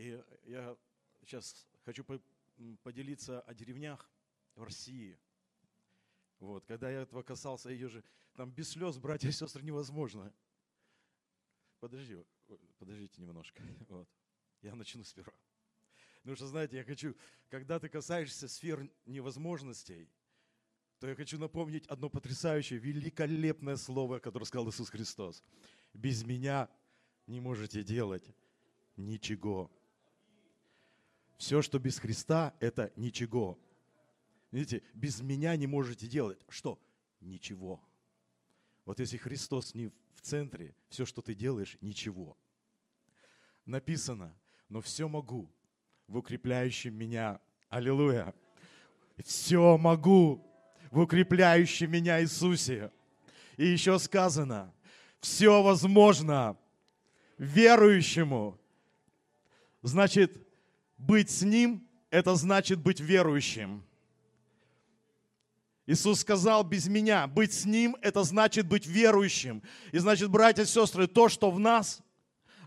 И я сейчас хочу поделиться о деревнях в России. Вот, когда я этого касался, ее же там без слез, братья и сестры, невозможно. Подожди, подождите немножко. Вот. Я начну сперва. Потому что, знаете, я хочу, когда ты касаешься сфер невозможностей, то я хочу напомнить одно потрясающее, великолепное слово, которое сказал Иисус Христос. Без меня не можете делать ничего. Все, что без Христа, это ничего. Видите, без меня не можете делать. Что? Ничего. Вот если Христос не в центре, все, что ты делаешь, ничего. Написано, но все могу в укрепляющем меня. Аллилуйя. Все могу в укрепляющем меня Иисусе. И еще сказано, все возможно верующему. Значит, быть с Ним – это значит быть верующим. Иисус сказал, без меня, быть с Ним – это значит быть верующим. И значит, братья и сестры, то, что в нас,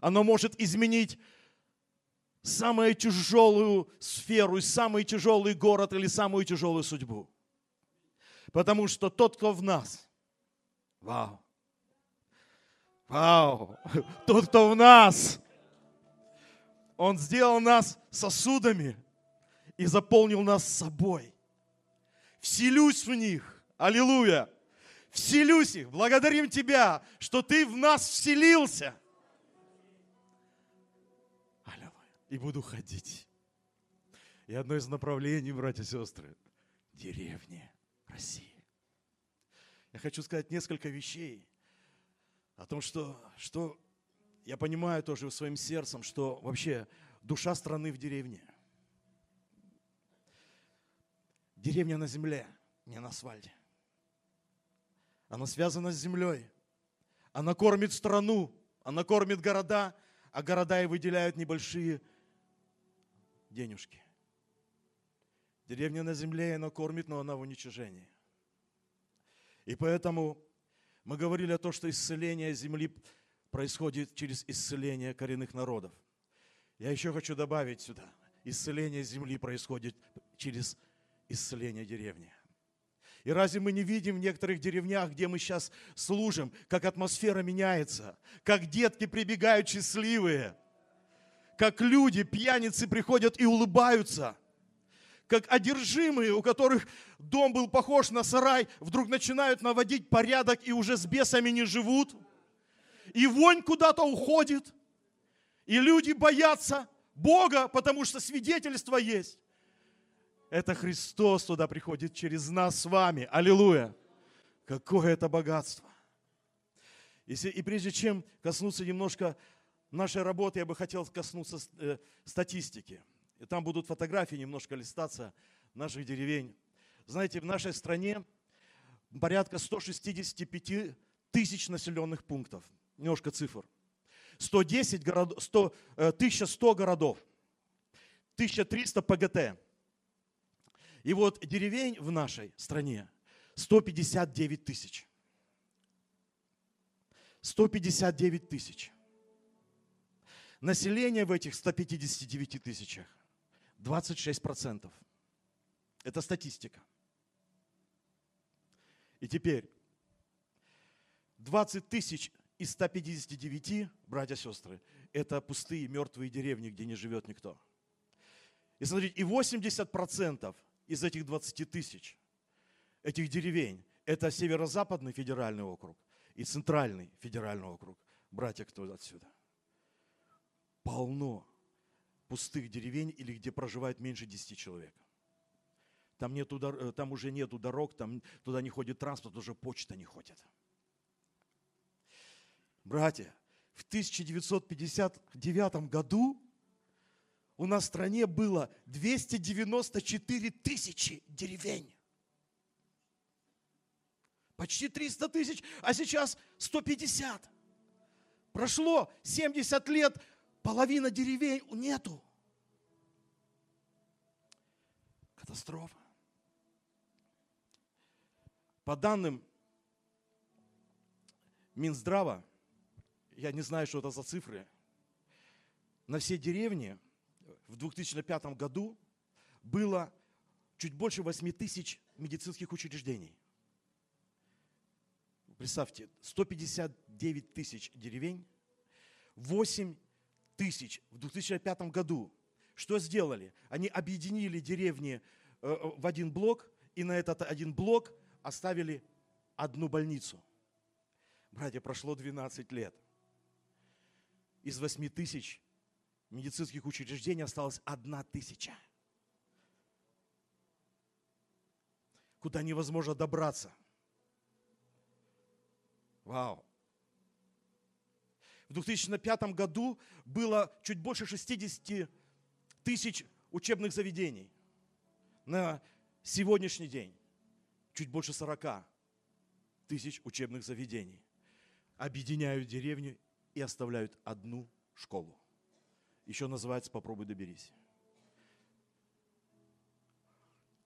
оно может изменить самую тяжелую сферу, самый тяжелый город или самую тяжелую судьбу. Потому что тот, кто в нас, вау, вау, тот, кто в нас, он сделал нас сосудами и заполнил нас собой. Вселюсь в них. Аллилуйя. Вселюсь их. Благодарим Тебя, что Ты в нас вселился. Аллилуйя. И буду ходить. И одно из направлений, братья и сестры, деревни России. Я хочу сказать несколько вещей о том, что, что я понимаю тоже своим сердцем, что вообще душа страны в деревне. Деревня на земле, не на асфальте. Она связана с землей. Она кормит страну, она кормит города, а города и выделяют небольшие денежки. Деревня на земле, она кормит, но она в уничижении. И поэтому мы говорили о том, что исцеление земли происходит через исцеление коренных народов. Я еще хочу добавить сюда. Исцеление земли происходит через исцеление деревни. И разве мы не видим в некоторых деревнях, где мы сейчас служим, как атмосфера меняется, как детки прибегают счастливые, как люди, пьяницы приходят и улыбаются, как одержимые, у которых дом был похож на сарай, вдруг начинают наводить порядок и уже с бесами не живут – и вонь куда-то уходит, и люди боятся Бога, потому что свидетельство есть. Это Христос туда приходит через нас с вами. Аллилуйя! Какое это богатство! И, и прежде чем коснуться немножко нашей работы, я бы хотел коснуться э, статистики. И там будут фотографии немножко листаться наших деревень. Знаете, в нашей стране порядка 165 тысяч населенных пунктов – немножко цифр. 110 городов, 100, 1100 городов, 1300 ПГТ. И вот деревень в нашей стране 159 тысяч. 159 тысяч. Население в этих 159 тысячах 26%. Это статистика. И теперь 20 тысяч из 159, братья и сестры, это пустые мертвые деревни, где не живет никто. И смотрите, и 80% из этих 20 тысяч, этих деревень, это северо-западный федеральный округ и центральный федеральный округ. Братья, кто отсюда? Полно пустых деревень или где проживает меньше 10 человек. Там, нету, э, там уже нету дорог, там туда не ходит транспорт, уже почта не ходит. Братья, в 1959 году у нас в стране было 294 тысячи деревень. Почти 300 тысяч, а сейчас 150. Прошло 70 лет, половина деревень нету. Катастрофа. По данным Минздрава, я не знаю, что это за цифры, на все деревни в 2005 году было чуть больше 8 тысяч медицинских учреждений. Представьте, 159 тысяч деревень, 8 тысяч в 2005 году. Что сделали? Они объединили деревни э, в один блок, и на этот один блок оставили одну больницу. Братья, прошло 12 лет. Из 8 тысяч медицинских учреждений осталась одна тысяча. Куда невозможно добраться. Вау. В 2005 году было чуть больше 60 тысяч учебных заведений. На сегодняшний день чуть больше 40 тысяч учебных заведений. Объединяют деревню и оставляют одну школу. Еще называется «Попробуй доберись».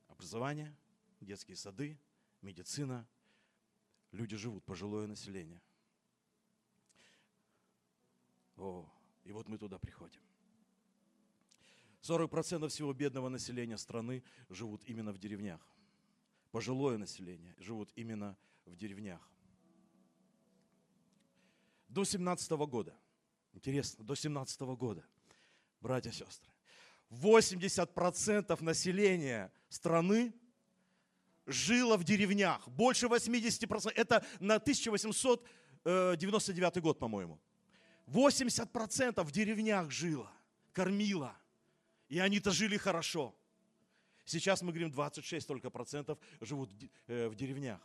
Образование, детские сады, медицина. Люди живут, пожилое население. О, и вот мы туда приходим. 40% всего бедного населения страны живут именно в деревнях. Пожилое население живут именно в деревнях. До 17 года, интересно, до 17 года, братья и сестры, 80% населения страны жило в деревнях. Больше 80%. Это на 1899 год, по-моему. 80% в деревнях жило, кормило. И они-то жили хорошо. Сейчас мы говорим, 26 только процентов живут в деревнях.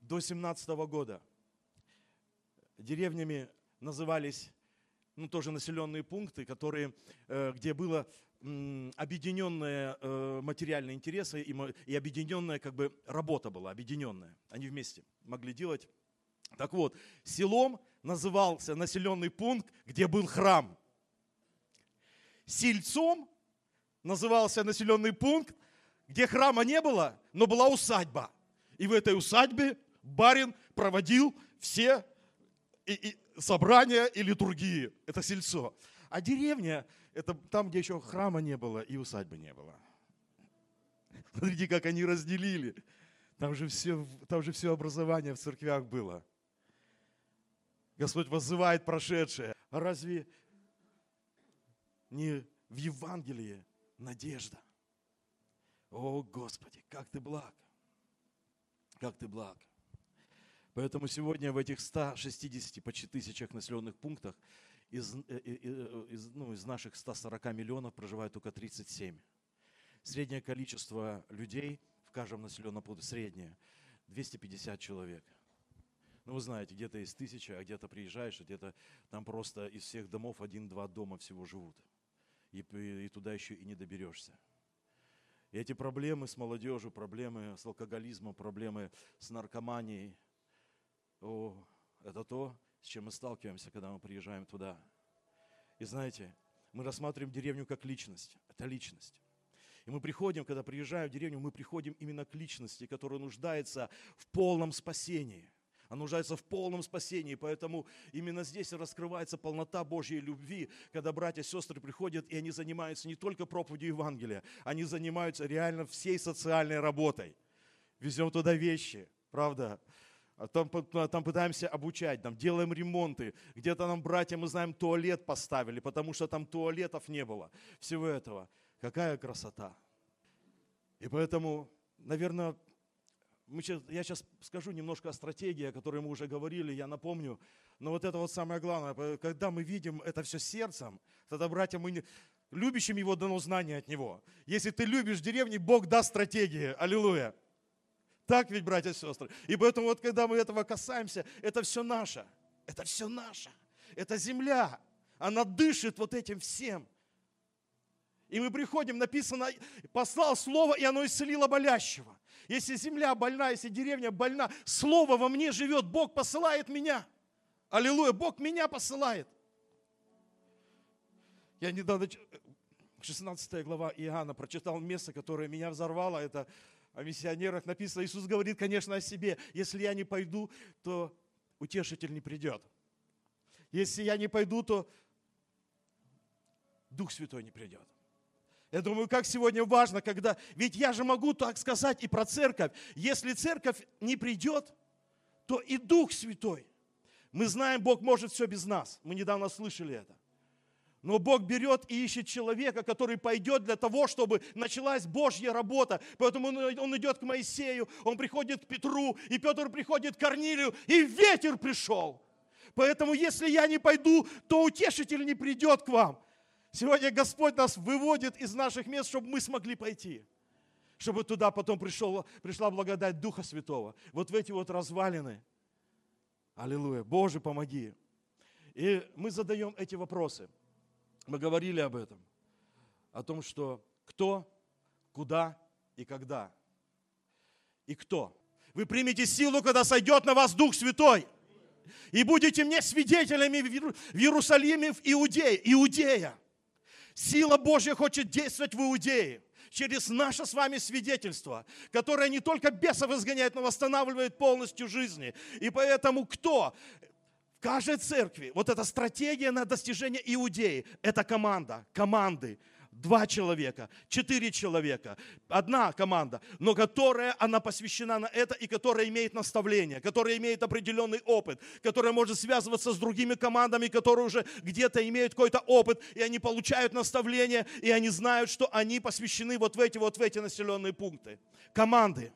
До 17 года деревнями назывались ну, тоже населенные пункты, которые, э, где было объединенные э, материальные интересы и, и объединенная как бы работа была, объединенная. Они вместе могли делать. Так вот, селом назывался населенный пункт, где был храм. Сельцом назывался населенный пункт, где храма не было, но была усадьба. И в этой усадьбе барин проводил все и, и собрания и литургии. Это сельцо. А деревня – это там, где еще храма не было и усадьбы не было. Смотрите, как они разделили. Там же все, там же все образование в церквях было. Господь вызывает прошедшее. А разве не в Евангелии надежда? О, Господи, как ты благ! Как ты благ! Поэтому сегодня в этих 160 почти тысячах населенных пунктах из, э, из, ну, из наших 140 миллионов проживает только 37. Среднее количество людей в каждом населенном пункте, среднее, 250 человек – ну, вы знаете, где-то есть тысяча, а где-то приезжаешь, а где-то там просто из всех домов один-два дома всего живут. И, и, и туда еще и не доберешься. И эти проблемы с молодежью, проблемы с алкоголизмом, проблемы с наркоманией, о, это то, с чем мы сталкиваемся, когда мы приезжаем туда. И знаете, мы рассматриваем деревню как личность. Это личность. И мы приходим, когда приезжаем в деревню, мы приходим именно к личности, которая нуждается в полном спасении – она нуждается в полном спасении. Поэтому именно здесь раскрывается полнота Божьей любви, когда братья и сестры приходят, и они занимаются не только проповедью Евангелия, они занимаются реально всей социальной работой. Везем туда вещи, правда? А там, там пытаемся обучать, там делаем ремонты. Где-то нам, братья, мы знаем, туалет поставили, потому что там туалетов не было. Всего этого. Какая красота. И поэтому, наверное, мы сейчас, я сейчас скажу немножко о стратегии, о которой мы уже говорили, я напомню. Но вот это вот самое главное, когда мы видим это все сердцем, тогда, братья, мы не... любящим его дано знание от него. Если ты любишь деревни, Бог даст стратегии. Аллилуйя. Так ведь, братья и сестры. И поэтому вот когда мы этого касаемся, это все наше. Это все наше. Это земля. Она дышит вот этим всем. И мы приходим, написано, послал слово, и оно исцелило болящего. Если земля больна, если деревня больна, слово во мне живет, Бог посылает меня. Аллилуйя, Бог меня посылает. Я недавно, 16 глава Иоанна, прочитал место, которое меня взорвало. Это о миссионерах написано. Иисус говорит, конечно, о себе. Если я не пойду, то утешитель не придет. Если я не пойду, то Дух Святой не придет. Я думаю, как сегодня важно, когда... Ведь я же могу так сказать и про церковь. Если церковь не придет, то и Дух Святой. Мы знаем, Бог может все без нас. Мы недавно слышали это. Но Бог берет и ищет человека, который пойдет для того, чтобы началась Божья работа. Поэтому он идет к Моисею, он приходит к Петру, и Петр приходит к Корнилию, и ветер пришел. Поэтому если я не пойду, то утешитель не придет к вам. Сегодня Господь нас выводит из наших мест, чтобы мы смогли пойти. Чтобы туда потом пришел, пришла благодать Духа Святого. Вот в эти вот развалины. Аллилуйя. Боже, помоги. И мы задаем эти вопросы. Мы говорили об этом. О том, что кто, куда и когда. И кто. Вы примете силу, когда сойдет на вас Дух Святой. И будете мне свидетелями в Иерусалиме, в Иудее. Иудея. Сила Божья хочет действовать в Иудее через наше с вами свидетельство, которое не только бесов изгоняет, но восстанавливает полностью жизни. И поэтому кто? Каждой церкви вот эта стратегия на достижение Иудеи – это команда, команды, два человека, четыре человека, одна команда, но которая, она посвящена на это и которая имеет наставление, которая имеет определенный опыт, которая может связываться с другими командами, которые уже где-то имеют какой-то опыт, и они получают наставление, и они знают, что они посвящены вот в эти, вот в эти населенные пункты. Команды.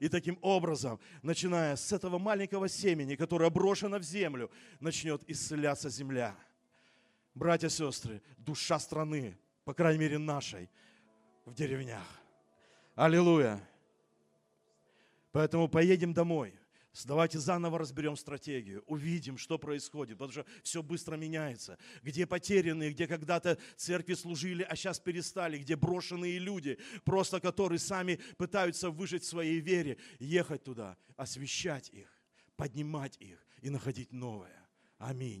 И таким образом, начиная с этого маленького семени, которое брошено в землю, начнет исцеляться земля. Братья и сестры, душа страны по крайней мере нашей, в деревнях. Аллилуйя. Поэтому поедем домой. Давайте заново разберем стратегию, увидим, что происходит, потому что все быстро меняется. Где потерянные, где когда-то церкви служили, а сейчас перестали, где брошенные люди, просто которые сами пытаются выжить в своей вере, ехать туда, освещать их, поднимать их и находить новое. Аминь.